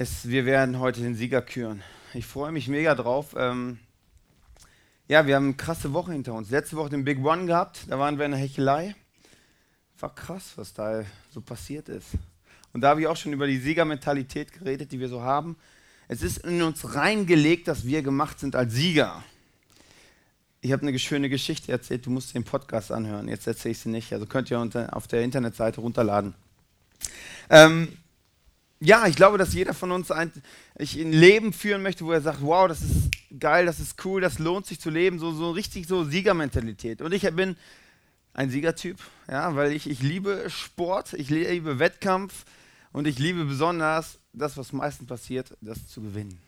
Es, wir werden heute den Sieger küren. Ich freue mich mega drauf. Ähm, ja, wir haben eine krasse Woche hinter uns. Letzte Woche den Big One gehabt, da waren wir in der Hechelei. War krass, was da so passiert ist. Und da habe ich auch schon über die Siegermentalität geredet, die wir so haben. Es ist in uns reingelegt, dass wir gemacht sind als Sieger. Ich habe eine schöne Geschichte erzählt, du musst den Podcast anhören. Jetzt erzähle ich sie nicht. Also könnt ihr auf der Internetseite runterladen. Ähm, ja, ich glaube, dass jeder von uns ein, ich ein Leben führen möchte, wo er sagt, wow, das ist geil, das ist cool, das lohnt sich zu leben, so, so richtig so Siegermentalität. Und ich bin ein Siegertyp, ja, weil ich, ich liebe Sport, ich liebe Wettkampf und ich liebe besonders das, was meistens passiert, das zu gewinnen.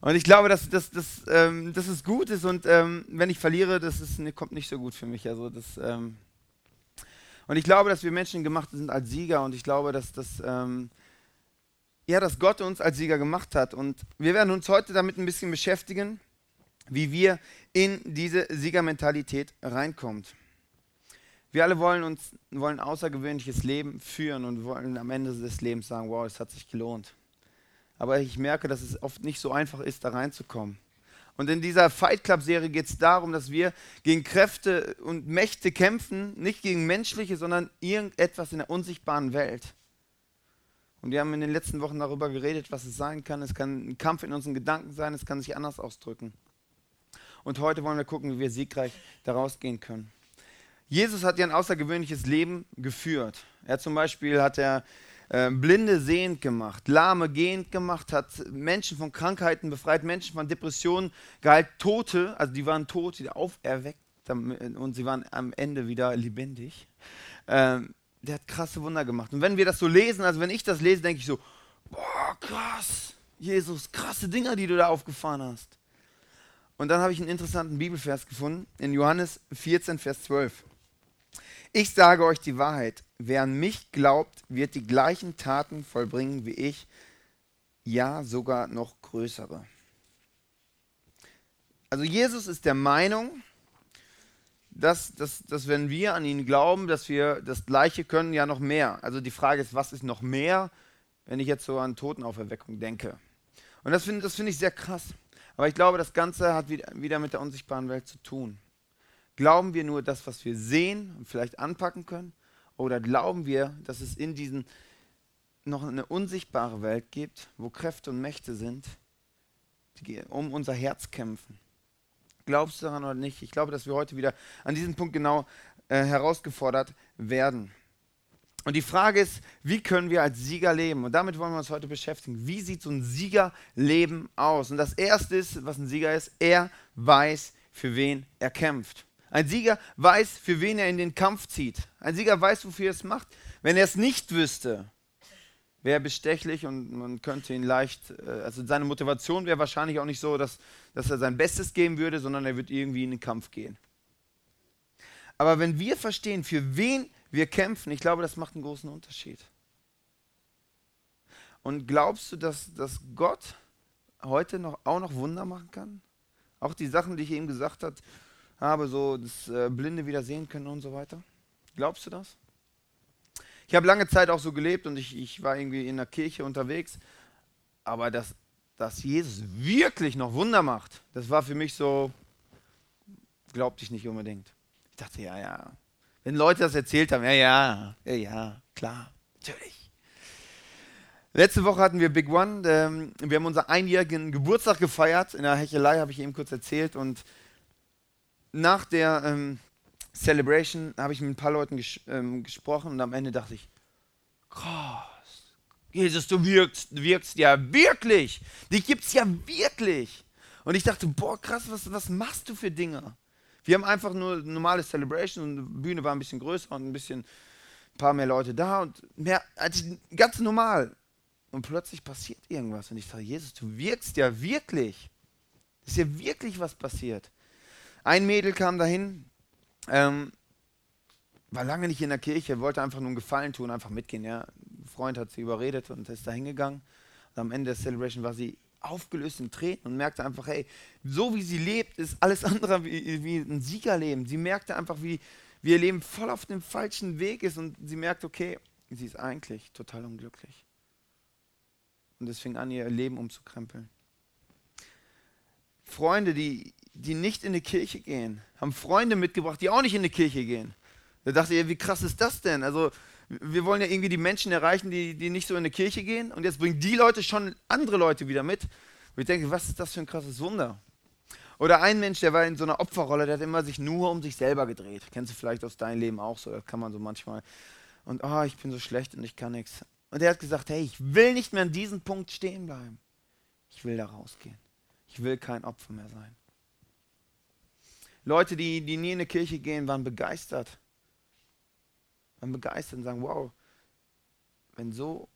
Und ich glaube, dass, dass, dass, ähm, dass es gut ist und ähm, wenn ich verliere, das ist, ne, kommt nicht so gut für mich. Also das, ähm und ich glaube, dass wir Menschen gemacht sind als Sieger und ich glaube, dass das ähm, ja, dass Gott uns als Sieger gemacht hat. Und wir werden uns heute damit ein bisschen beschäftigen, wie wir in diese Siegermentalität reinkommt. Wir alle wollen uns wollen ein außergewöhnliches Leben führen und wollen am Ende des Lebens sagen, wow, es hat sich gelohnt. Aber ich merke, dass es oft nicht so einfach ist, da reinzukommen. Und in dieser Fight Club Serie geht es darum, dass wir gegen Kräfte und Mächte kämpfen, nicht gegen menschliche, sondern irgendetwas in der unsichtbaren Welt. Und wir haben in den letzten Wochen darüber geredet, was es sein kann. Es kann ein Kampf in unseren Gedanken sein, es kann sich anders ausdrücken. Und heute wollen wir gucken, wie wir siegreich daraus gehen können. Jesus hat ja ein außergewöhnliches Leben geführt. Er zum Beispiel hat er äh, Blinde sehend gemacht, Lahme gehend gemacht, hat Menschen von Krankheiten befreit, Menschen von Depressionen geheilt, Tote, also die waren tot, die auferweckt und sie waren am Ende wieder lebendig. Ähm, der hat krasse Wunder gemacht. Und wenn wir das so lesen, also wenn ich das lese, denke ich so, boah, krass, Jesus, krasse Dinger, die du da aufgefahren hast. Und dann habe ich einen interessanten Bibelvers gefunden, in Johannes 14, Vers 12. Ich sage euch die Wahrheit, wer an mich glaubt, wird die gleichen Taten vollbringen wie ich, ja sogar noch größere. Also Jesus ist der Meinung, dass, dass, dass wenn wir an ihn glauben, dass wir das Gleiche können, ja noch mehr. Also die Frage ist, was ist noch mehr, wenn ich jetzt so an Totenauferweckung denke? Und das finde find ich sehr krass. Aber ich glaube, das Ganze hat wieder mit der unsichtbaren Welt zu tun. Glauben wir nur das, was wir sehen und vielleicht anpacken können? Oder glauben wir, dass es in diesen noch eine unsichtbare Welt gibt, wo Kräfte und Mächte sind, die um unser Herz kämpfen? Glaubst du daran oder nicht? Ich glaube, dass wir heute wieder an diesem Punkt genau äh, herausgefordert werden. Und die Frage ist, wie können wir als Sieger leben? Und damit wollen wir uns heute beschäftigen. Wie sieht so ein Siegerleben aus? Und das Erste ist, was ein Sieger ist, er weiß, für wen er kämpft. Ein Sieger weiß, für wen er in den Kampf zieht. Ein Sieger weiß, wofür er es macht. Wenn er es nicht wüsste, wäre bestechlich und man könnte ihn leicht, äh, also seine Motivation wäre wahrscheinlich auch nicht so, dass, dass er sein Bestes geben würde, sondern er wird irgendwie in den Kampf gehen. Aber wenn wir verstehen, für wen wir kämpfen, ich glaube, das macht einen großen Unterschied. Und glaubst du, dass, dass Gott heute noch, auch noch Wunder machen kann? Auch die Sachen, die ich eben gesagt habe, so das äh, Blinde wieder sehen können und so weiter? Glaubst du das? Ich habe lange Zeit auch so gelebt und ich, ich war irgendwie in der Kirche unterwegs. Aber dass, dass Jesus wirklich noch Wunder macht, das war für mich so, glaubte ich nicht unbedingt. Ich dachte, ja, ja. Wenn Leute das erzählt haben, ja, ja, ja, klar, natürlich. Letzte Woche hatten wir Big One. Ähm, wir haben unseren einjährigen Geburtstag gefeiert. In der Hechelei habe ich eben kurz erzählt. Und nach der ähm, Celebration habe ich mit ein paar Leuten ges ähm, gesprochen und am Ende dachte ich, krass, Jesus, du wirkst, wirkst ja wirklich. Gibt es ja wirklich. Und ich dachte, boah, krass, was, was machst du für Dinge? Wir haben einfach nur normale Celebration und die Bühne war ein bisschen größer und ein bisschen, ein paar mehr Leute da und mehr, als ganz normal. Und plötzlich passiert irgendwas und ich sage, Jesus, du wirkst ja wirklich. Ist ja wirklich was passiert. Ein Mädel kam dahin, ähm, war lange nicht in der Kirche, wollte einfach nur einen Gefallen tun, einfach mitgehen. Ja. Ein Freund hat sie überredet und ist da hingegangen. Und am Ende der Celebration war sie aufgelöst in Tränen und merkte einfach, hey, so wie sie lebt, ist alles andere wie, wie ein Siegerleben. Sie merkte einfach, wie, wie ihr Leben voll auf dem falschen Weg ist und sie merkt, okay, sie ist eigentlich total unglücklich. Und es fing an, ihr Leben umzukrempeln. Freunde, die, die nicht in die Kirche gehen, haben Freunde mitgebracht, die auch nicht in die Kirche gehen. Da dachte ich, wie krass ist das denn? Also, wir wollen ja irgendwie die Menschen erreichen, die, die nicht so in die Kirche gehen. Und jetzt bringen die Leute schon andere Leute wieder mit. Und ich denke, was ist das für ein krasses Wunder? Oder ein Mensch, der war in so einer Opferrolle, der hat immer sich nur um sich selber gedreht. Kennst du vielleicht aus deinem Leben auch so, das kann man so manchmal. Und oh, ich bin so schlecht und ich kann nichts. Und er hat gesagt, hey, ich will nicht mehr an diesem Punkt stehen bleiben. Ich will da rausgehen. Ich will kein Opfer mehr sein. Leute, die, die nie in die Kirche gehen, waren begeistert. Waren begeistert und sagen, wow, wenn so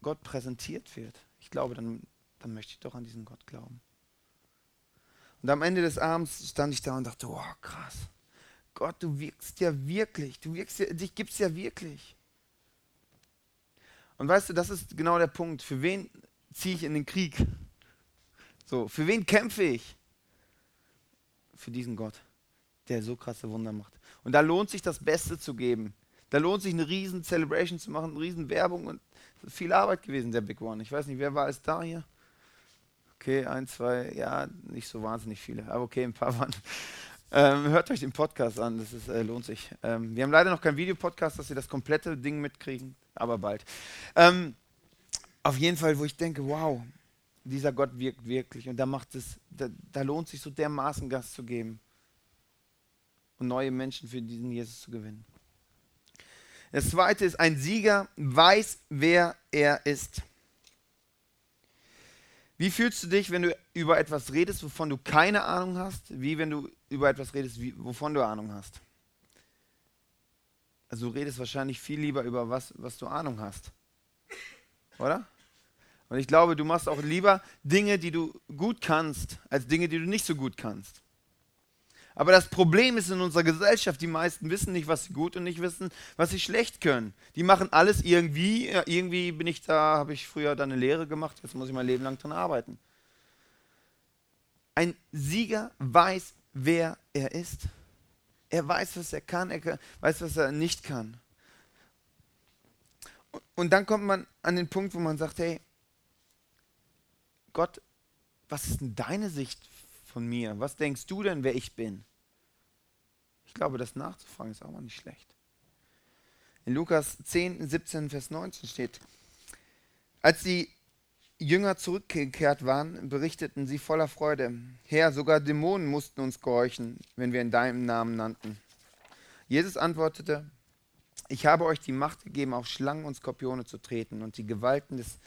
Gott präsentiert wird, ich glaube, dann, dann möchte ich doch an diesen Gott glauben. Und am Ende des Abends stand ich da und dachte, oh krass, Gott, du wirkst ja wirklich, du wirkst ja, dich gibt's ja wirklich. Und weißt du, das ist genau der Punkt. Für wen ziehe ich in den Krieg? So, für wen kämpfe ich? Für diesen Gott, der so krasse Wunder macht. Und da lohnt sich das Beste zu geben. Da lohnt sich eine riesen Celebration zu machen, eine riesen Werbung und viel Arbeit gewesen, der Big One. Ich weiß nicht, wer war es da hier? Okay, ein, zwei, ja, nicht so wahnsinnig viele, aber okay, ein paar waren. Ähm, hört euch den Podcast an, das ist, äh, lohnt sich. Ähm, wir haben leider noch keinen Videopodcast, dass ihr das komplette Ding mitkriegen, aber bald. Ähm, auf jeden Fall, wo ich denke, wow, dieser Gott wirkt wirklich und da macht es, da, da lohnt sich so dermaßen Gas zu geben und neue Menschen für diesen Jesus zu gewinnen. Das zweite ist, ein Sieger weiß, wer er ist. Wie fühlst du dich, wenn du über etwas redest, wovon du keine Ahnung hast, wie wenn du über etwas redest, wie, wovon du Ahnung hast? Also du redest wahrscheinlich viel lieber über was, was du Ahnung hast. Oder? Und ich glaube, du machst auch lieber Dinge, die du gut kannst, als Dinge, die du nicht so gut kannst. Aber das Problem ist in unserer Gesellschaft, die meisten wissen nicht, was sie gut und nicht wissen, was sie schlecht können. Die machen alles irgendwie, irgendwie bin ich da, habe ich früher dann eine Lehre gemacht, jetzt muss ich mein Leben lang dran arbeiten. Ein Sieger weiß, wer er ist. Er weiß, was er kann, er weiß, was er nicht kann. Und dann kommt man an den Punkt, wo man sagt, hey, Gott, was ist denn deine Sicht von mir? Was denkst du denn, wer ich bin? Ich glaube, das nachzufragen ist auch mal nicht schlecht. In Lukas 10, 17, Vers 19 steht, als die Jünger zurückgekehrt waren, berichteten sie voller Freude, Herr, sogar Dämonen mussten uns gehorchen, wenn wir in deinem Namen nannten. Jesus antwortete, ich habe euch die Macht gegeben, auf Schlangen und Skorpione zu treten und die, Gewalten des,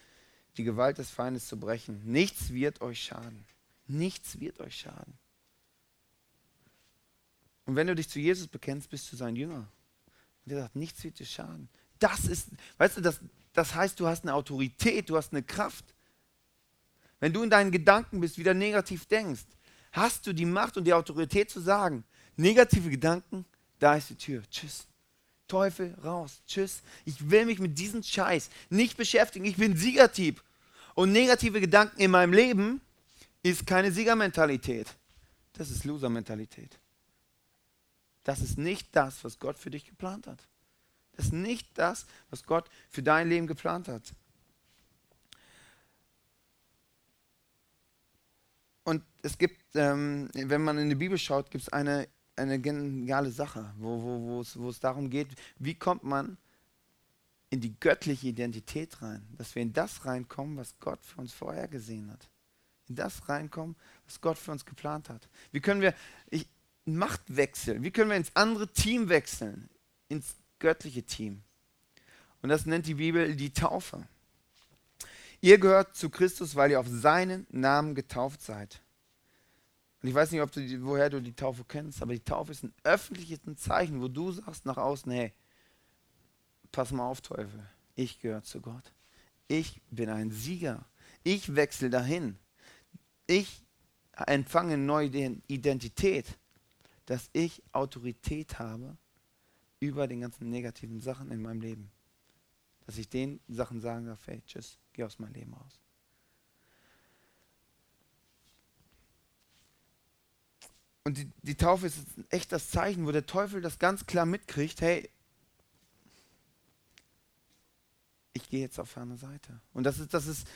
die Gewalt des Feindes zu brechen. Nichts wird euch schaden. Nichts wird euch schaden. Und wenn du dich zu Jesus bekennst, bist du sein Jünger. Und er sagt, nichts wird dir schaden. Das ist, weißt du, das, das heißt, du hast eine Autorität, du hast eine Kraft. Wenn du in deinen Gedanken bist, wieder negativ denkst, hast du die Macht und die Autorität zu sagen, negative Gedanken, da ist die Tür. Tschüss. Teufel, raus. Tschüss. Ich will mich mit diesem Scheiß nicht beschäftigen. Ich bin Siegertyp. Und negative Gedanken in meinem Leben ist keine Siegermentalität. Das ist Loser-Mentalität. Das ist nicht das, was Gott für dich geplant hat. Das ist nicht das, was Gott für dein Leben geplant hat. Und es gibt, ähm, wenn man in die Bibel schaut, gibt es eine, eine geniale Sache, wo, es, wo darum geht, wie kommt man in die göttliche Identität rein, dass wir in das reinkommen, was Gott für uns vorher gesehen hat in das reinkommen, was Gott für uns geplant hat. Wie können wir ich, Macht wechseln? Wie können wir ins andere Team wechseln? Ins göttliche Team. Und das nennt die Bibel die Taufe. Ihr gehört zu Christus, weil ihr auf seinen Namen getauft seid. Und ich weiß nicht, ob du woher du die Taufe kennst, aber die Taufe ist ein öffentliches Zeichen, wo du sagst nach außen, hey, pass mal auf, Teufel, ich gehöre zu Gott. Ich bin ein Sieger. Ich wechsle dahin ich empfange neue Identität, dass ich Autorität habe über den ganzen negativen Sachen in meinem Leben. Dass ich den Sachen sagen darf, hey, tschüss, geh aus meinem Leben raus. Und die, die Taufe ist echt das Zeichen, wo der Teufel das ganz klar mitkriegt, hey, ich gehe jetzt auf eine Seite. Und das ist, das ist,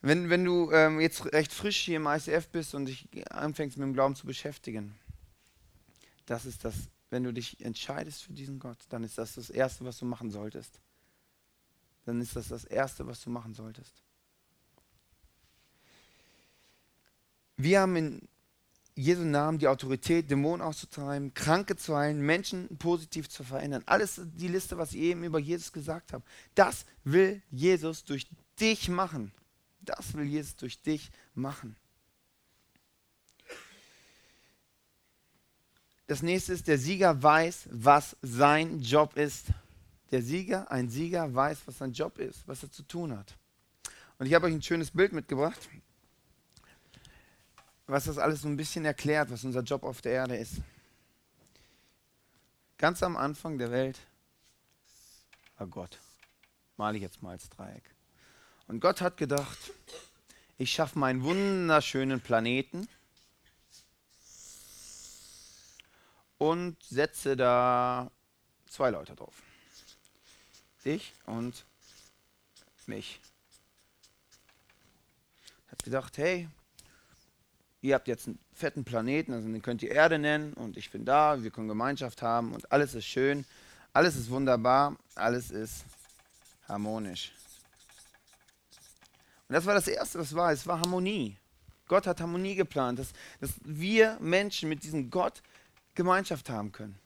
Wenn, wenn du ähm, jetzt recht frisch hier im ICF bist und dich anfängst mit dem Glauben zu beschäftigen, das ist das, wenn du dich entscheidest für diesen Gott, dann ist das das Erste, was du machen solltest. Dann ist das das Erste, was du machen solltest. Wir haben in Jesu Namen die Autorität, Dämonen auszutreiben, Kranke zu heilen, Menschen positiv zu verändern. Alles die Liste, was ich eben über Jesus gesagt habe. Das will Jesus durch dich machen. Das will Jesus durch dich machen. Das nächste ist, der Sieger weiß, was sein Job ist. Der Sieger, ein Sieger weiß, was sein Job ist, was er zu tun hat. Und ich habe euch ein schönes Bild mitgebracht was das alles so ein bisschen erklärt, was unser Job auf der Erde ist. Ganz am Anfang der Welt war Gott. Male ich jetzt mal als Dreieck. Und Gott hat gedacht, ich schaffe meinen wunderschönen Planeten und setze da zwei Leute drauf. Dich und mich. Hat gedacht, hey, ihr habt jetzt einen fetten Planeten, also den könnt ihr Erde nennen und ich bin da, wir können Gemeinschaft haben und alles ist schön, alles ist wunderbar, alles ist harmonisch. Und das war das Erste, was war, es war Harmonie. Gott hat Harmonie geplant, dass, dass wir Menschen mit diesem Gott Gemeinschaft haben können.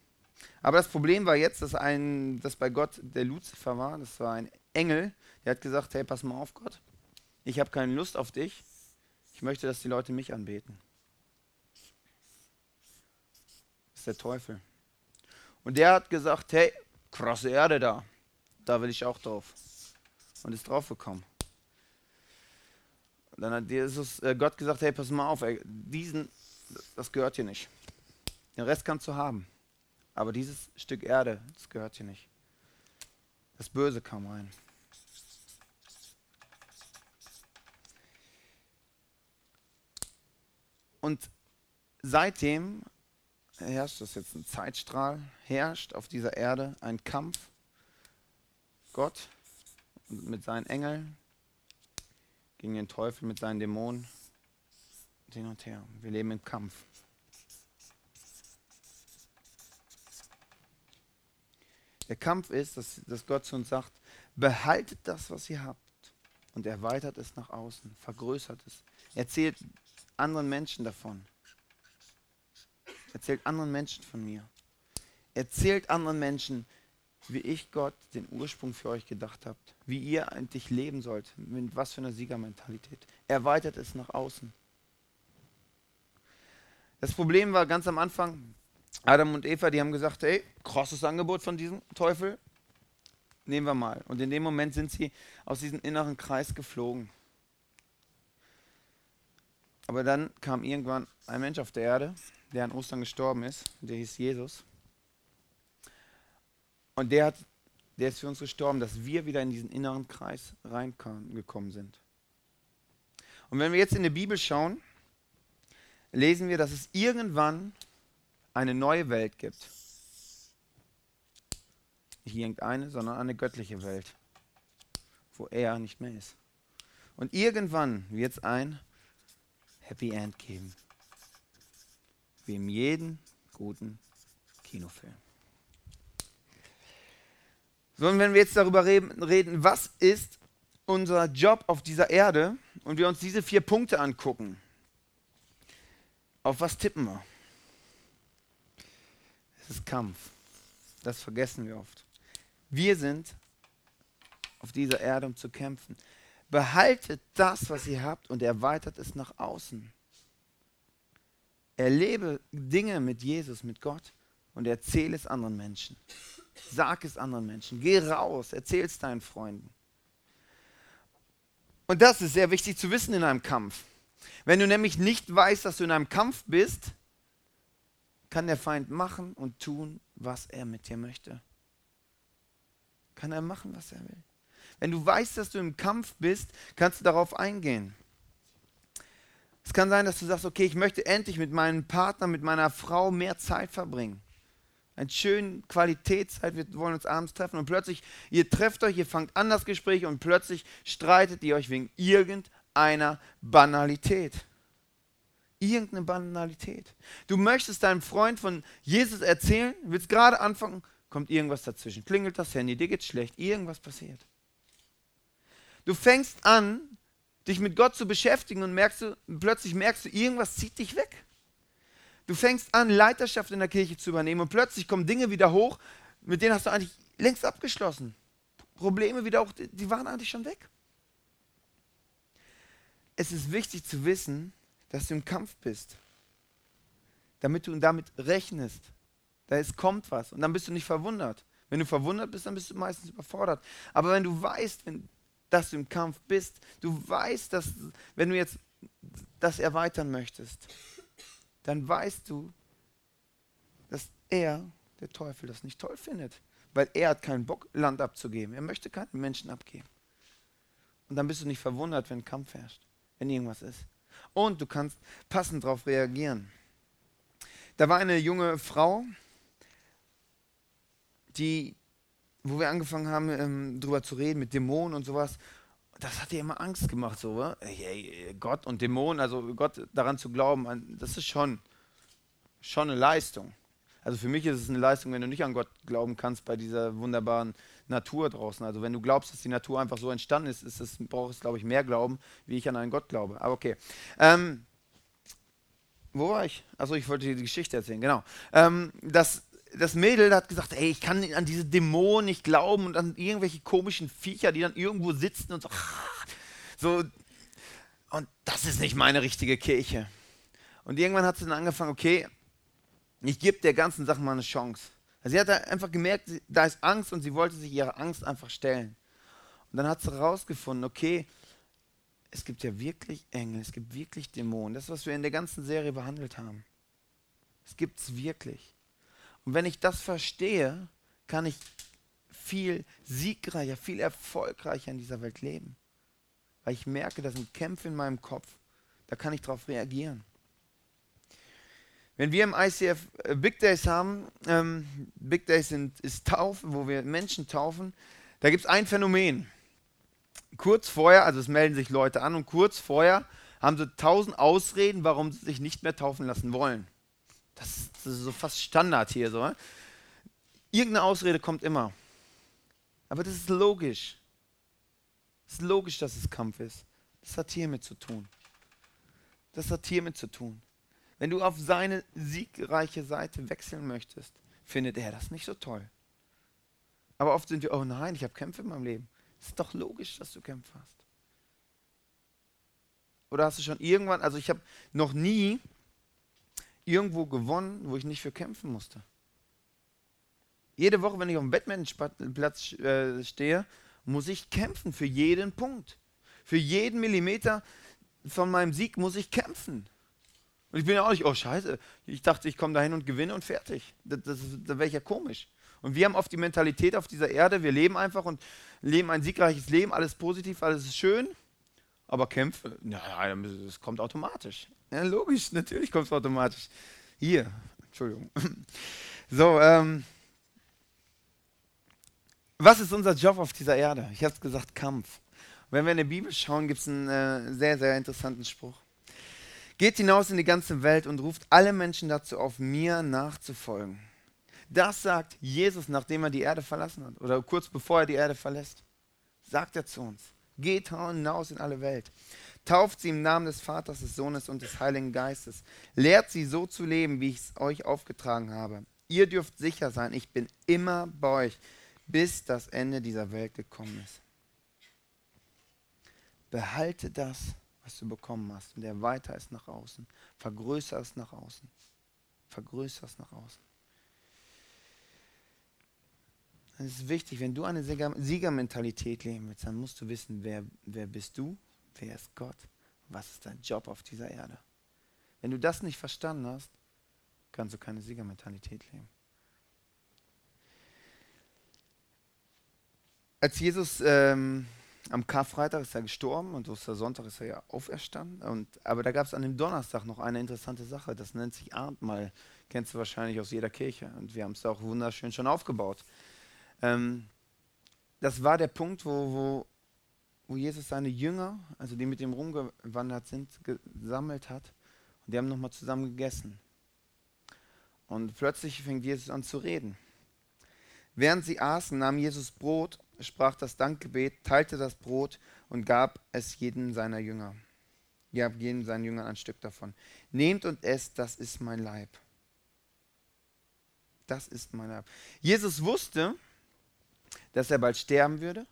Aber das Problem war jetzt, dass, ein, dass bei Gott der Luzifer war, das war ein Engel, der hat gesagt, hey, pass mal auf Gott, ich habe keine Lust auf dich, ich möchte, dass die Leute mich anbeten. Das ist der Teufel. Und der hat gesagt, hey, krasse Erde da. Da will ich auch drauf. Und ist draufgekommen. Dann hat Jesus, äh, Gott gesagt, hey, pass mal auf, ey, diesen, das gehört hier nicht. Den Rest kannst du haben. Aber dieses Stück Erde, das gehört hier nicht. Das Böse kam rein. Und seitdem herrscht, das ist jetzt ein Zeitstrahl, herrscht auf dieser Erde ein Kampf. Gott mit seinen Engeln gegen den Teufel mit seinen Dämonen hin und her. Wir leben im Kampf. Der Kampf ist, dass, dass Gott zu uns sagt, behaltet das, was ihr habt und erweitert es nach außen, vergrößert es. Erzählt anderen Menschen davon. Erzählt anderen Menschen von mir. Erzählt anderen Menschen, wie ich Gott den Ursprung für euch gedacht habt. Wie ihr eigentlich leben sollt. Mit was für einer Siegermentalität. Erweitert es nach außen. Das Problem war ganz am Anfang, Adam und Eva, die haben gesagt, hey, krasses Angebot von diesem Teufel. Nehmen wir mal. Und in dem Moment sind sie aus diesem inneren Kreis geflogen. Aber dann kam irgendwann ein Mensch auf der Erde, der an Ostern gestorben ist, der hieß Jesus. Und der, hat, der ist für uns gestorben, dass wir wieder in diesen inneren Kreis reingekommen sind. Und wenn wir jetzt in die Bibel schauen, lesen wir, dass es irgendwann eine neue Welt gibt. Nicht irgendeine, sondern eine göttliche Welt, wo er nicht mehr ist. Und irgendwann wird es ein Happy End geben. Wie in jedem guten Kinofilm. So, und wenn wir jetzt darüber reden, was ist unser Job auf dieser Erde und wir uns diese vier Punkte angucken, auf was tippen wir? Ist Kampf. Das vergessen wir oft. Wir sind auf dieser Erde, um zu kämpfen. Behaltet das, was ihr habt und erweitert es nach außen. Erlebe Dinge mit Jesus, mit Gott und erzähle es anderen Menschen. Sag es anderen Menschen. Geh raus, erzähl es deinen Freunden. Und das ist sehr wichtig zu wissen in einem Kampf. Wenn du nämlich nicht weißt, dass du in einem Kampf bist, kann der Feind machen und tun, was er mit dir möchte. Kann er machen, was er will. Wenn du weißt, dass du im Kampf bist, kannst du darauf eingehen. Es kann sein, dass du sagst, okay, ich möchte endlich mit meinem Partner, mit meiner Frau mehr Zeit verbringen. Eine schöne Qualitätszeit, wir wollen uns abends treffen und plötzlich, ihr trefft euch, ihr fangt an das Gespräch und plötzlich streitet ihr euch wegen irgendeiner Banalität. Irgendeine Banalität. Du möchtest deinem Freund von Jesus erzählen, willst gerade anfangen, kommt irgendwas dazwischen. Klingelt das Handy, dir geht's schlecht, irgendwas passiert. Du fängst an, dich mit Gott zu beschäftigen und merkst du, plötzlich merkst du, irgendwas zieht dich weg. Du fängst an, Leiterschaft in der Kirche zu übernehmen und plötzlich kommen Dinge wieder hoch, mit denen hast du eigentlich längst abgeschlossen. Probleme wieder auch, die waren eigentlich schon weg. Es ist wichtig zu wissen, dass du im Kampf bist, damit du damit rechnest. Da ist, kommt was und dann bist du nicht verwundert. Wenn du verwundert bist, dann bist du meistens überfordert. Aber wenn du weißt, wenn, dass du im Kampf bist, du weißt, dass wenn du jetzt das erweitern möchtest, dann weißt du, dass er, der Teufel, das nicht toll findet. Weil er hat keinen Bock, Land abzugeben. Er möchte keinen Menschen abgeben. Und dann bist du nicht verwundert, wenn Kampf herrscht, wenn irgendwas ist. Und du kannst passend darauf reagieren. Da war eine junge Frau, die, wo wir angefangen haben, ähm, drüber zu reden, mit Dämonen und sowas, das hat ihr immer Angst gemacht, so, hey, Gott und Dämonen, also Gott daran zu glauben, das ist schon, schon eine Leistung. Also für mich ist es eine Leistung, wenn du nicht an Gott glauben kannst bei dieser wunderbaren Natur draußen. Also wenn du glaubst, dass die Natur einfach so entstanden ist, ist es, braucht es, glaube ich, mehr Glauben, wie ich an einen Gott glaube. Aber okay. Ähm, wo war ich? Also ich wollte dir die Geschichte erzählen, genau. Ähm, das, das Mädel hat gesagt, ey, ich kann an diese Dämonen nicht glauben und an irgendwelche komischen Viecher, die dann irgendwo sitzen und so. So, und das ist nicht meine richtige Kirche. Und irgendwann hat sie dann angefangen, okay, ich gebe der ganzen Sache mal eine Chance. Also sie hat einfach gemerkt, da ist Angst und sie wollte sich ihrer Angst einfach stellen. Und dann hat sie herausgefunden, okay, es gibt ja wirklich Engel, es gibt wirklich Dämonen. Das, was wir in der ganzen Serie behandelt haben. Es gibt es wirklich. Und wenn ich das verstehe, kann ich viel siegreicher, viel erfolgreicher in dieser Welt leben. Weil ich merke, das sind Kämpfe in meinem Kopf. Da kann ich darauf reagieren. Wenn wir im ICF äh, Big Days haben, ähm, Big Days sind, ist Taufe, wo wir Menschen taufen, da gibt es ein Phänomen. Kurz vorher, also es melden sich Leute an und kurz vorher haben sie tausend Ausreden, warum sie sich nicht mehr taufen lassen wollen. Das ist, das ist so fast Standard hier so. Irgendeine Ausrede kommt immer. Aber das ist logisch. Es ist logisch, dass es Kampf ist. Das hat hiermit zu tun. Das hat hiermit zu tun. Wenn du auf seine siegreiche Seite wechseln möchtest, findet er das nicht so toll. Aber oft sind wir, oh nein, ich habe Kämpfe in meinem Leben. Es ist doch logisch, dass du Kämpfe hast. Oder hast du schon irgendwann, also ich habe noch nie irgendwo gewonnen, wo ich nicht für kämpfen musste. Jede Woche, wenn ich auf dem Badmintonplatz äh, stehe, muss ich kämpfen für jeden Punkt. Für jeden Millimeter von meinem Sieg muss ich kämpfen. Und ich bin ja auch nicht, oh scheiße, ich dachte, ich komme dahin und gewinne und fertig. Das, das, das wäre ja komisch. Und wir haben oft die Mentalität auf dieser Erde, wir leben einfach und leben ein siegreiches Leben, alles positiv, alles ist schön, aber Kämpfe, ja, das kommt automatisch. Ja, logisch, natürlich kommt es automatisch. Hier, Entschuldigung. So, ähm, was ist unser Job auf dieser Erde? Ich habe es gesagt, Kampf. Wenn wir in der Bibel schauen, gibt es einen äh, sehr, sehr interessanten Spruch. Geht hinaus in die ganze Welt und ruft alle Menschen dazu auf, mir nachzufolgen. Das sagt Jesus, nachdem er die Erde verlassen hat oder kurz bevor er die Erde verlässt. Sagt er zu uns. Geht hinaus in alle Welt. Tauft sie im Namen des Vaters, des Sohnes und des Heiligen Geistes. Lehrt sie so zu leben, wie ich es euch aufgetragen habe. Ihr dürft sicher sein, ich bin immer bei euch, bis das Ende dieser Welt gekommen ist. Behalte das was du bekommen hast und der weiter ist nach außen. Vergrößer es nach außen. Vergrößer es nach außen. Es ist wichtig, wenn du eine Siegermentalität leben willst, dann musst du wissen, wer, wer bist du, wer ist Gott, was ist dein Job auf dieser Erde. Wenn du das nicht verstanden hast, kannst du keine Siegermentalität leben. Als Jesus ähm, am Karfreitag ist er gestorben und Ostersonntag ist er ja auferstanden. Und, aber da gab es an dem Donnerstag noch eine interessante Sache. Das nennt sich Abendmahl. Kennst du wahrscheinlich aus jeder Kirche. Und wir haben es auch wunderschön schon aufgebaut. Ähm, das war der Punkt, wo, wo, wo Jesus seine Jünger, also die mit ihm rumgewandert sind, gesammelt hat. Und die haben nochmal zusammen gegessen. Und plötzlich fängt Jesus an zu reden. Während sie aßen, nahm Jesus Brot, sprach das Dankgebet, teilte das Brot und gab es jedem seiner Jünger. Ja, jedem seinen Jüngern ein Stück davon. Nehmt und esst, das ist mein Leib. Das ist mein Leib. Jesus wusste, dass er bald sterben würde,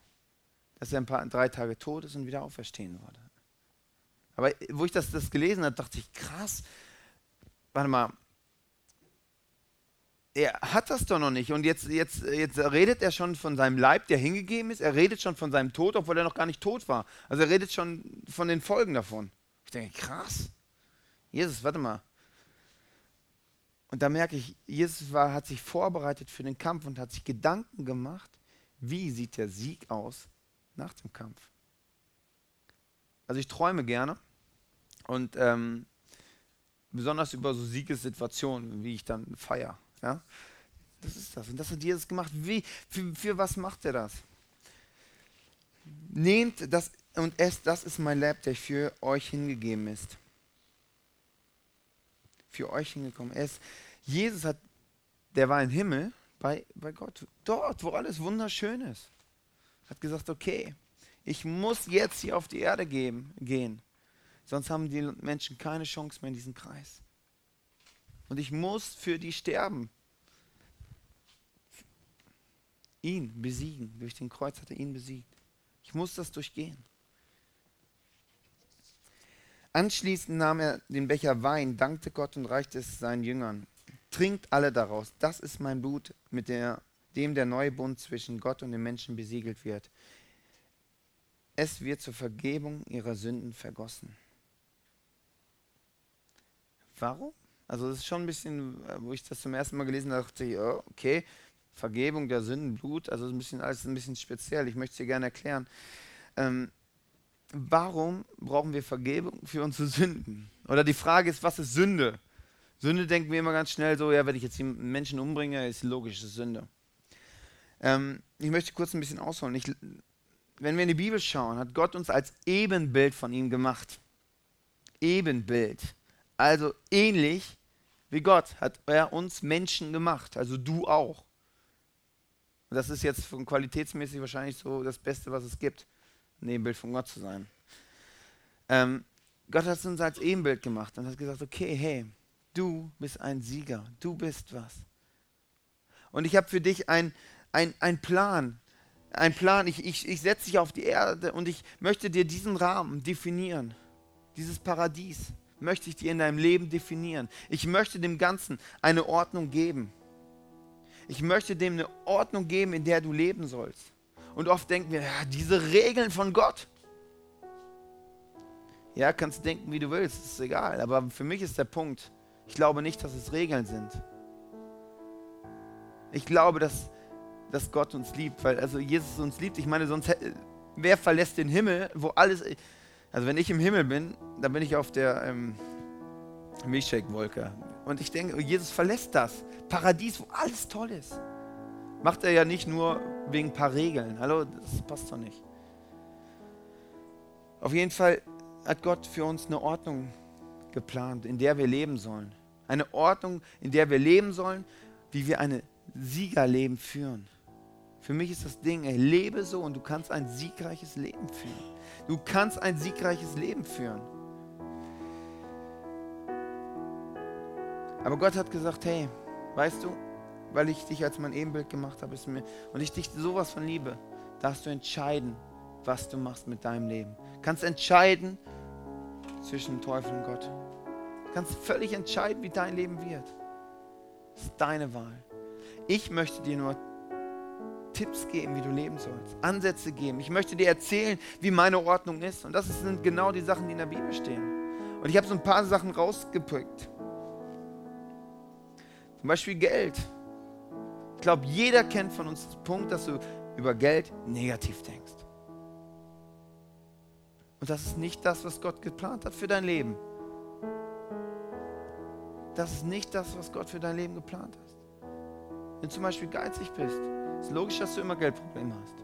dass er ein paar, drei Tage tot ist und wieder auferstehen würde. Aber wo ich das, das gelesen habe, dachte ich, krass, warte mal, er hat das doch noch nicht. Und jetzt, jetzt, jetzt redet er schon von seinem Leib, der hingegeben ist. Er redet schon von seinem Tod, obwohl er noch gar nicht tot war. Also er redet schon von den Folgen davon. Ich denke, krass. Jesus, warte mal. Und da merke ich, Jesus war, hat sich vorbereitet für den Kampf und hat sich Gedanken gemacht, wie sieht der Sieg aus nach dem Kampf. Also ich träume gerne und ähm, besonders über so Siegessituationen, wie ich dann feiere. Ja? Das ist das. Und das hat Jesus gemacht. Wie, für, für was macht er das? Nehmt das und esst, das ist mein Leib, der für euch hingegeben ist. Für euch hingekommen. Ist, Jesus hat, der war im Himmel bei, bei Gott. Dort, wo alles wunderschön ist. Hat gesagt, okay, ich muss jetzt hier auf die Erde geben, gehen. Sonst haben die Menschen keine Chance mehr in diesem Kreis. Und ich muss für die sterben. Ihn besiegen. Durch den Kreuz hat er ihn besiegt. Ich muss das durchgehen. Anschließend nahm er den Becher Wein, dankte Gott und reichte es seinen Jüngern. Trinkt alle daraus. Das ist mein Blut, mit der, dem der neue Bund zwischen Gott und den Menschen besiegelt wird. Es wird zur Vergebung ihrer Sünden vergossen. Warum? Also das ist schon ein bisschen, wo ich das zum ersten Mal gelesen habe, dachte ich, oh, okay, Vergebung der Sünden, Blut, also ein bisschen alles ein bisschen speziell. Ich möchte es dir gerne erklären. Ähm, warum brauchen wir Vergebung für unsere Sünden? Oder die Frage ist, was ist Sünde? Sünde denken wir immer ganz schnell so, ja, wenn ich jetzt einen Menschen umbringe, ist logisch, ist Sünde. Ähm, ich möchte kurz ein bisschen ausholen. Ich, wenn wir in die Bibel schauen, hat Gott uns als Ebenbild von ihm gemacht. Ebenbild. Also ähnlich wie Gott hat er uns Menschen gemacht, also du auch. Und das ist jetzt von qualitätsmäßig wahrscheinlich so das Beste, was es gibt, ein Ebenbild von Gott zu sein. Ähm, Gott hat uns als Ebenbild gemacht und hat gesagt, okay, hey, du bist ein Sieger, du bist was. Und ich habe für dich einen ein Plan, ein Plan, ich, ich, ich setze dich auf die Erde und ich möchte dir diesen Rahmen definieren, dieses Paradies möchte ich dir in deinem Leben definieren. Ich möchte dem Ganzen eine Ordnung geben. Ich möchte dem eine Ordnung geben, in der du leben sollst. Und oft denken wir, ja, diese Regeln von Gott. Ja, kannst denken, wie du willst, ist egal. Aber für mich ist der Punkt, ich glaube nicht, dass es Regeln sind. Ich glaube, dass, dass Gott uns liebt, weil also Jesus uns liebt. Ich meine, sonst wer verlässt den Himmel, wo alles. Also wenn ich im Himmel bin, dann bin ich auf der ähm, Milchshake-Wolke. Und ich denke, Jesus verlässt das. Paradies, wo alles toll ist. Macht er ja nicht nur wegen ein paar Regeln. Hallo, das passt doch nicht. Auf jeden Fall hat Gott für uns eine Ordnung geplant, in der wir leben sollen. Eine Ordnung, in der wir leben sollen, wie wir ein Siegerleben führen. Für mich ist das Ding, ey, lebe so und du kannst ein siegreiches Leben führen. Du kannst ein siegreiches Leben führen. Aber Gott hat gesagt, hey, weißt du, weil ich dich als mein Ebenbild gemacht habe ist mir, und ich dich sowas von liebe, darfst du entscheiden, was du machst mit deinem Leben. Kannst entscheiden zwischen Teufel und Gott. Kannst völlig entscheiden, wie dein Leben wird. Das ist deine Wahl. Ich möchte dir nur Tipps geben, wie du leben sollst, Ansätze geben. Ich möchte dir erzählen, wie meine Ordnung ist. Und das sind genau die Sachen, die in der Bibel stehen. Und ich habe so ein paar Sachen rausgepickt. Zum Beispiel Geld. Ich glaube, jeder kennt von uns den Punkt, dass du über Geld negativ denkst. Und das ist nicht das, was Gott geplant hat für dein Leben. Das ist nicht das, was Gott für dein Leben geplant hat. Wenn du zum Beispiel geizig bist, ist logisch, dass du immer Geldprobleme hast.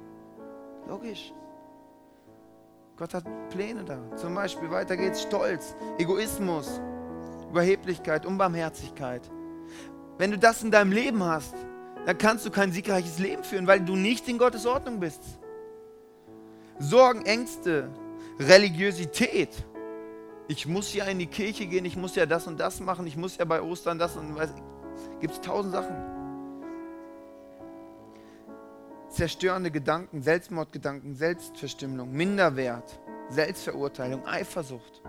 Logisch. Gott hat Pläne da. Zum Beispiel, weiter geht's, Stolz, Egoismus, Überheblichkeit, Unbarmherzigkeit. Wenn du das in deinem Leben hast, dann kannst du kein siegreiches Leben führen, weil du nicht in Gottes Ordnung bist. Sorgen, Ängste, Religiosität. Ich muss ja in die Kirche gehen, ich muss ja das und das machen, ich muss ja bei Ostern das und weiß. Gibt es tausend Sachen. Zerstörende Gedanken, Selbstmordgedanken, Selbstverstümmelung, Minderwert, Selbstverurteilung, Eifersucht.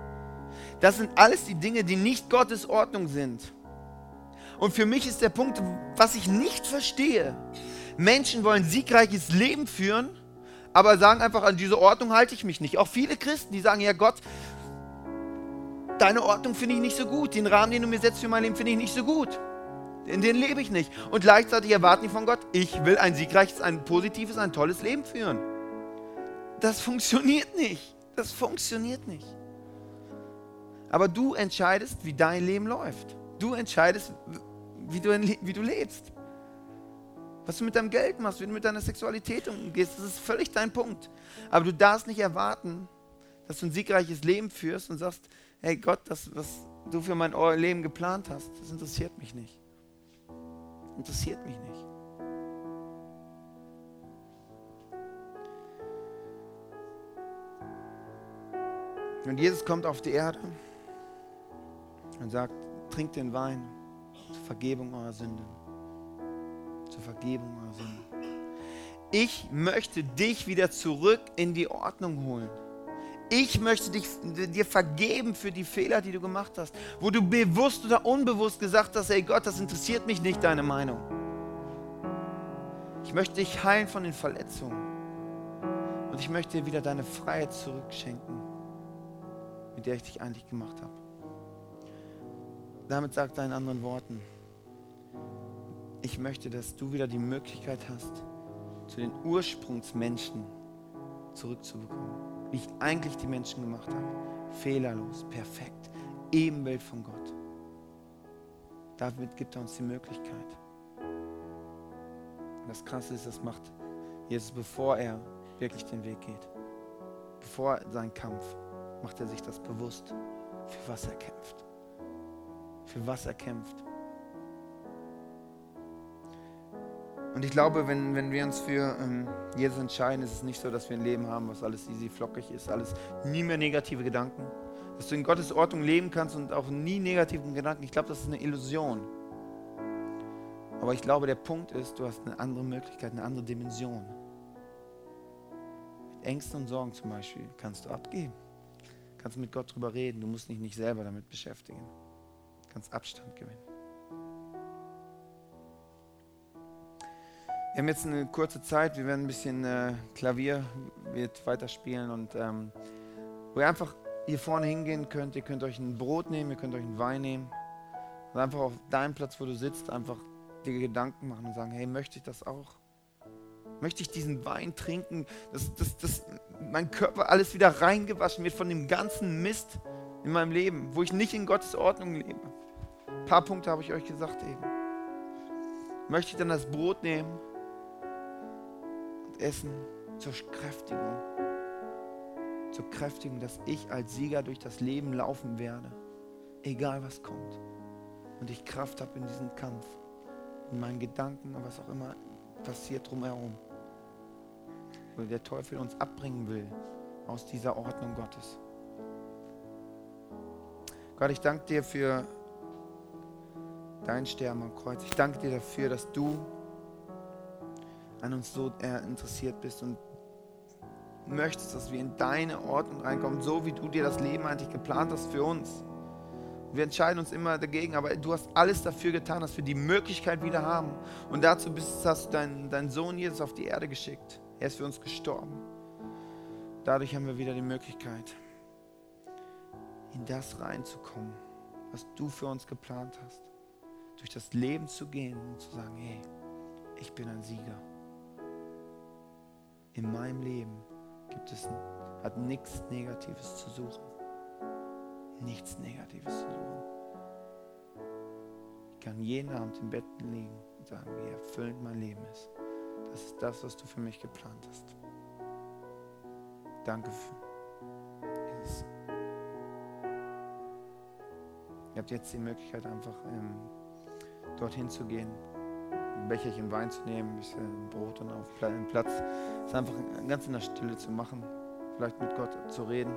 Das sind alles die Dinge, die nicht Gottes Ordnung sind. Und für mich ist der Punkt, was ich nicht verstehe. Menschen wollen siegreiches Leben führen, aber sagen einfach, an diese Ordnung halte ich mich nicht. Auch viele Christen, die sagen, ja Gott, deine Ordnung finde ich nicht so gut. Den Rahmen, den du mir setzt für mein Leben, finde ich nicht so gut. In den lebe ich nicht. Und gleichzeitig erwarten die von Gott, ich will ein siegreiches, ein positives, ein tolles Leben führen. Das funktioniert nicht. Das funktioniert nicht. Aber du entscheidest, wie dein Leben läuft. Du entscheidest, wie du, wie du lebst. Was du mit deinem Geld machst, wie du mit deiner Sexualität umgehst, das ist völlig dein Punkt. Aber du darfst nicht erwarten, dass du ein siegreiches Leben führst und sagst, hey Gott, das, was du für mein Leben geplant hast, das interessiert mich nicht. Interessiert mich nicht. Und Jesus kommt auf die Erde und sagt, trinkt den Wein zur Vergebung eurer Sünden. Zur Vergebung eurer Sünden. Ich möchte dich wieder zurück in die Ordnung holen. Ich möchte dich, dir vergeben für die Fehler, die du gemacht hast, wo du bewusst oder unbewusst gesagt hast, ey Gott, das interessiert mich nicht, deine Meinung. Ich möchte dich heilen von den Verletzungen. Und ich möchte dir wieder deine Freiheit zurückschenken, mit der ich dich eigentlich gemacht habe. Damit sagt er in anderen Worten, ich möchte, dass du wieder die Möglichkeit hast, zu den Ursprungsmenschen zurückzubekommen, wie ich eigentlich die Menschen gemacht habe. Fehlerlos, perfekt, Ebenbild von Gott. Damit gibt er uns die Möglichkeit. Und das Krasse ist, das macht Jesus, bevor er wirklich den Weg geht. Bevor sein Kampf, macht er sich das bewusst, für was er kämpft für was er kämpft. Und ich glaube, wenn, wenn wir uns für ähm, Jesus entscheiden, ist es nicht so, dass wir ein Leben haben, was alles easy flockig ist, alles nie mehr negative Gedanken. Dass du in Gottes Ordnung leben kannst und auch nie negativen Gedanken. Ich glaube, das ist eine Illusion. Aber ich glaube, der Punkt ist, du hast eine andere Möglichkeit, eine andere Dimension. Mit Ängsten und Sorgen zum Beispiel kannst du abgeben. Kannst mit Gott drüber reden. Du musst dich nicht selber damit beschäftigen kannst Abstand gewinnen. Wir haben jetzt eine kurze Zeit, wir werden ein bisschen äh, Klavier wird weiterspielen und ähm, wo ihr einfach hier vorne hingehen könnt, ihr könnt euch ein Brot nehmen, ihr könnt euch einen Wein nehmen und einfach auf deinem Platz, wo du sitzt, einfach dir Gedanken machen und sagen, hey, möchte ich das auch? Möchte ich diesen Wein trinken, dass, dass, dass mein Körper alles wieder reingewaschen wird von dem ganzen Mist in meinem Leben, wo ich nicht in Gottes Ordnung lebe? Ein paar Punkte habe ich euch gesagt eben. Möchte ich dann das Brot nehmen und essen zur Kräftigung. Zur Kräftigung, dass ich als Sieger durch das Leben laufen werde. Egal was kommt. Und ich Kraft habe in diesem Kampf. In meinen Gedanken, was auch immer passiert drumherum. Weil der Teufel uns abbringen will aus dieser Ordnung Gottes. Gott, ich danke dir für dein Sterben am Kreuz. Ich danke dir dafür, dass du an uns so interessiert bist und möchtest, dass wir in deine Ordnung reinkommen, so wie du dir das Leben eigentlich geplant hast für uns. Wir entscheiden uns immer dagegen, aber du hast alles dafür getan, dass wir die Möglichkeit wieder haben. Und dazu bist, hast du deinen, deinen Sohn Jesus auf die Erde geschickt. Er ist für uns gestorben. Dadurch haben wir wieder die Möglichkeit, in das reinzukommen, was du für uns geplant hast durch das Leben zu gehen und zu sagen, hey, ich bin ein Sieger. In meinem Leben gibt es, hat nichts Negatives zu suchen. Nichts Negatives zu suchen. Ich kann jeden Abend im Bett liegen und sagen, wie erfüllend mein Leben ist. Das ist das, was du für mich geplant hast. Danke, für Jesus. Ihr habt jetzt die Möglichkeit, einfach ähm, dorthin zu gehen, ein Becherchen Wein zu nehmen, ein bisschen Brot und auf dem Platz. Es einfach ganz in der Stille zu machen, vielleicht mit Gott zu reden.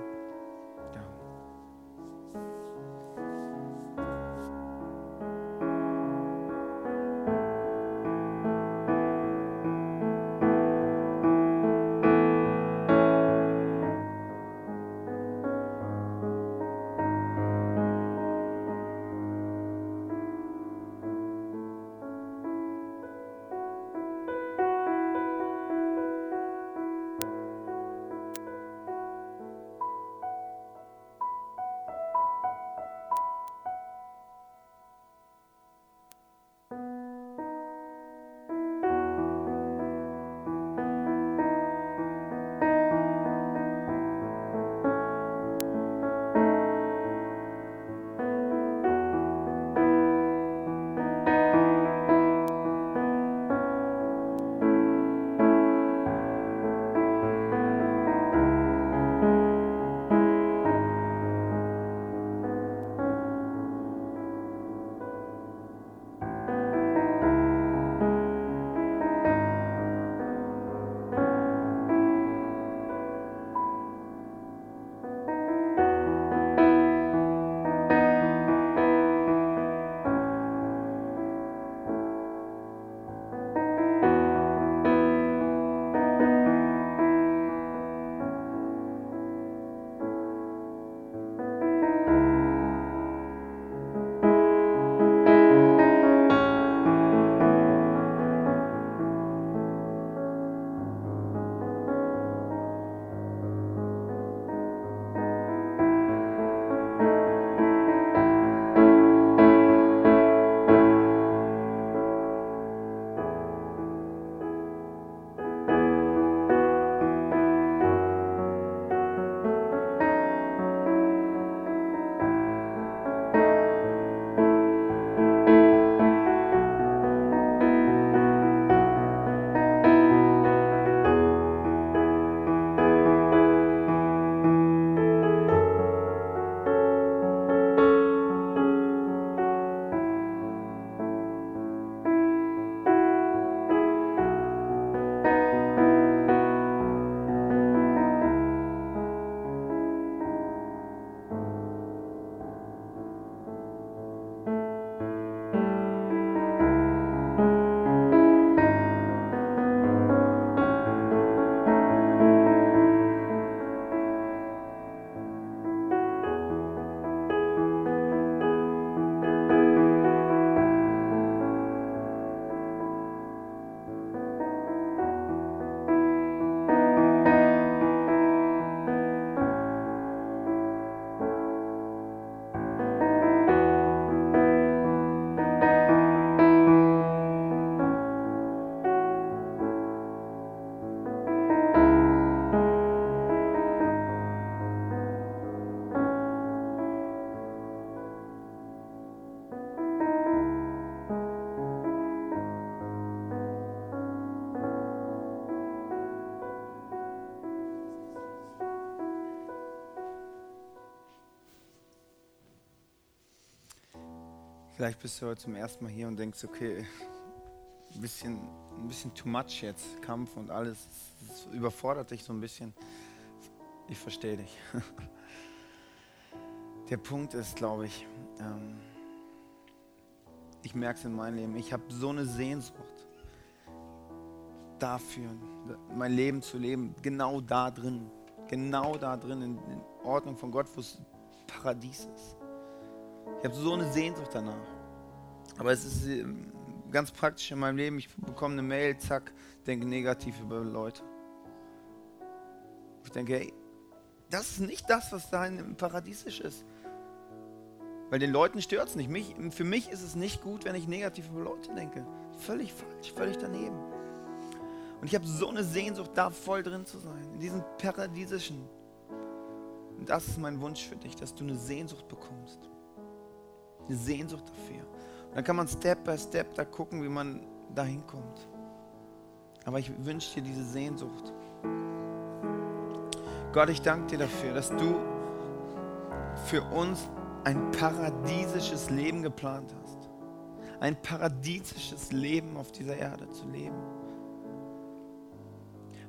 Vielleicht bist du heute zum ersten Mal hier und denkst, okay, ein bisschen, ein bisschen too much jetzt, Kampf und alles, das überfordert dich so ein bisschen. Ich verstehe dich. Der Punkt ist, glaube ich, ähm, ich merke es in meinem Leben, ich habe so eine Sehnsucht dafür, mein Leben zu leben, genau da drin, genau da drin, in, in Ordnung von Gott, wo es Paradies ist. Ich habe so eine Sehnsucht danach. Aber es ist ähm, ganz praktisch in meinem Leben. Ich bekomme eine Mail, zack, denke negativ über Leute. Ich denke, hey, das ist nicht das, was da im Paradiesisch ist. Weil den Leuten stört es nicht. Mich, für mich ist es nicht gut, wenn ich negativ über Leute denke. Völlig falsch, völlig daneben. Und ich habe so eine Sehnsucht, da voll drin zu sein, in diesem Paradiesischen. Und das ist mein Wunsch für dich, dass du eine Sehnsucht bekommst eine Sehnsucht dafür. Und dann kann man Step by Step da gucken, wie man da hinkommt. Aber ich wünsche dir diese Sehnsucht. Gott, ich danke dir dafür, dass du für uns ein paradiesisches Leben geplant hast. Ein paradiesisches Leben auf dieser Erde zu leben.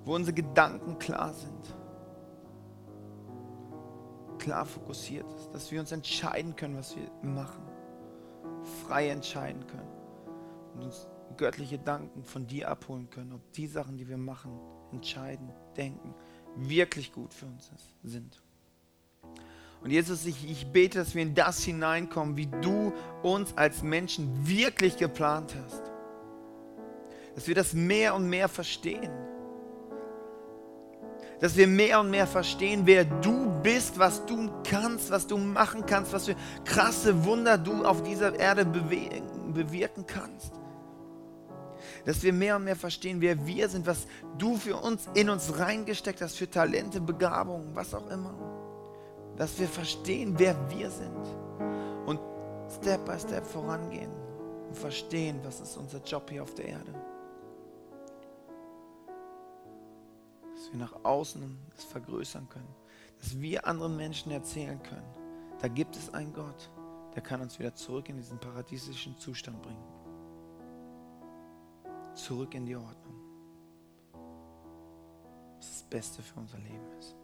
Wo unsere Gedanken klar sind. Klar fokussiert ist. Dass wir uns entscheiden können, was wir machen. Frei entscheiden können. Und uns göttliche Danken von dir abholen können, ob die Sachen, die wir machen, entscheiden, denken, wirklich gut für uns sind. Und Jesus, ich, ich bete, dass wir in das hineinkommen, wie du uns als Menschen wirklich geplant hast. Dass wir das mehr und mehr verstehen. Dass wir mehr und mehr verstehen, wer du bist, was du kannst, was du machen kannst, was für krasse Wunder du auf dieser Erde bewirken kannst dass wir mehr und mehr verstehen, wer wir sind, was du für uns in uns reingesteckt hast, für Talente, Begabungen, was auch immer. Dass wir verstehen, wer wir sind und Step by Step vorangehen und verstehen, was ist unser Job hier auf der Erde. Wir nach außen das vergrößern können, dass wir anderen Menschen erzählen können, da gibt es einen Gott, der kann uns wieder zurück in diesen paradiesischen Zustand bringen zurück in die Ordnung. Was das Beste für unser Leben ist.